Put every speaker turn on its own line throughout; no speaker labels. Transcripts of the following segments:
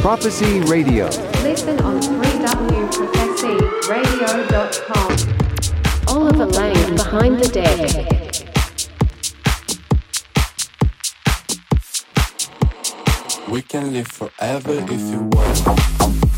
Prophecy Radio.
Listen on 3wprophecyradio.com.
Oliver Lang behind the deck.
We can live forever if you want.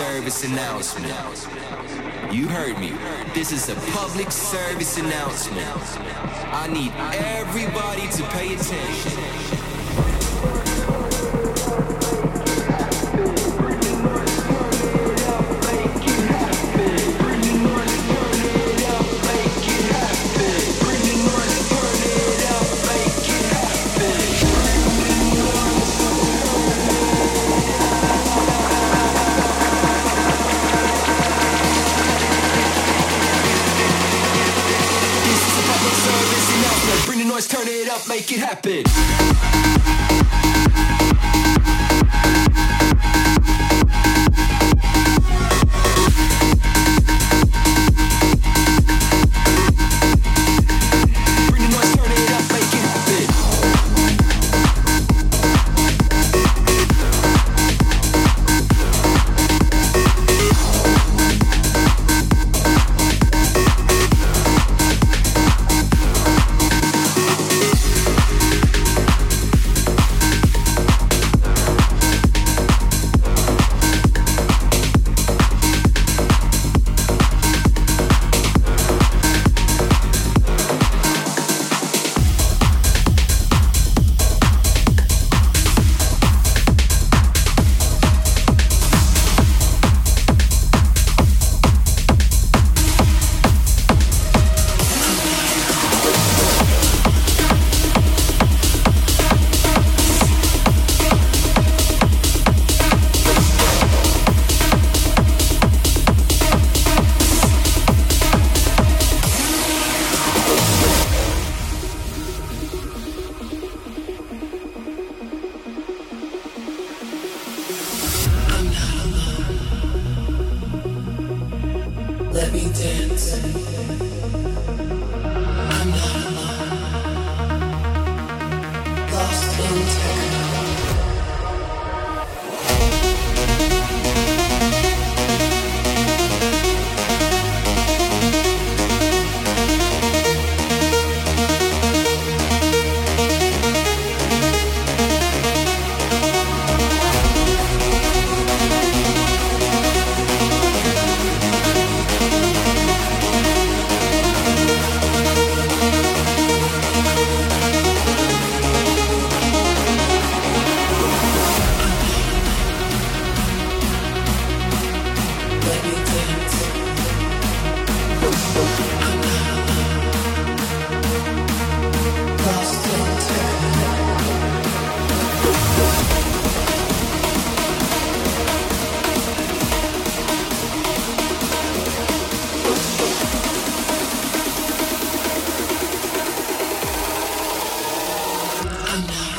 Service announcement. You heard me. This is a public service announcement. I need everybody to pay attention. Make
Under.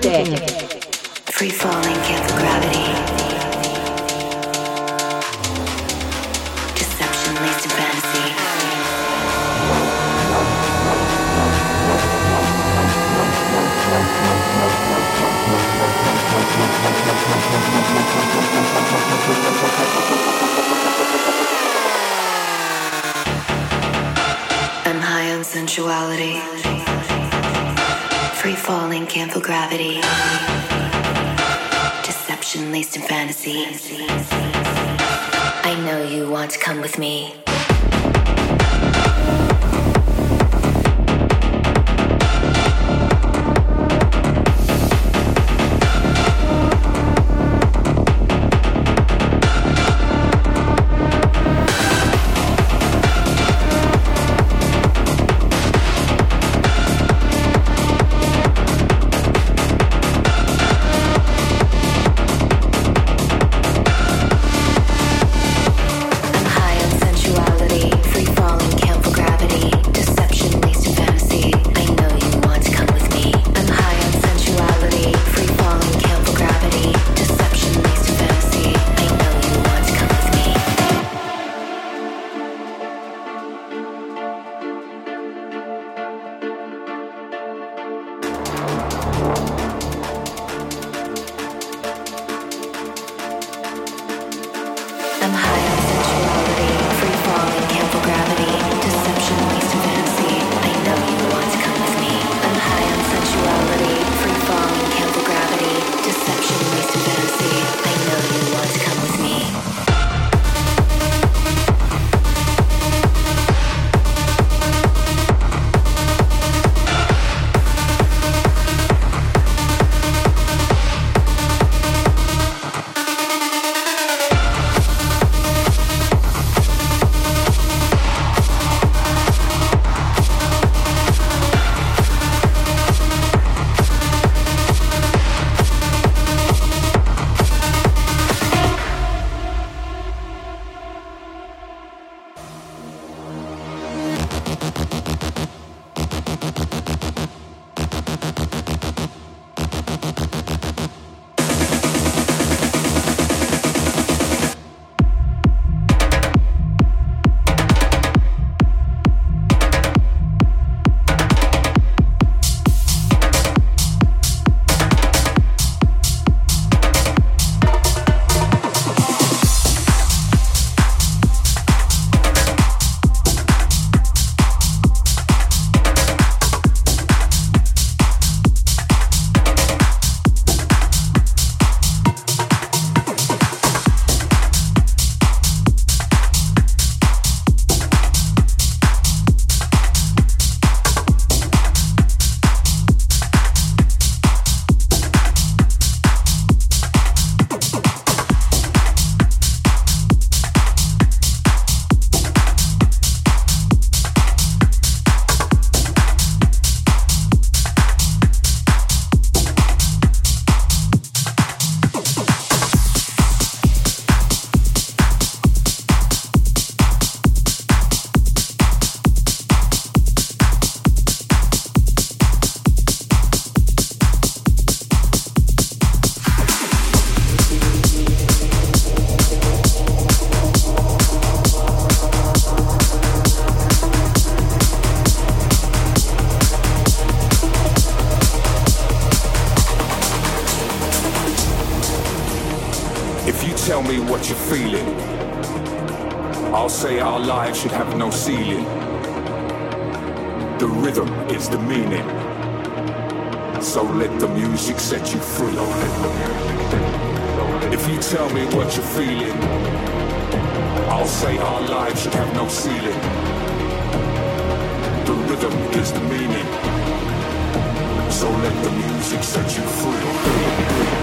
day.
Free falling. me.
ceiling. The rhythm is the meaning. So let the music set you free. If you tell me what you're feeling, I'll say our lives should have no ceiling. The rhythm is the meaning. So let the music set you free.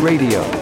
Radio.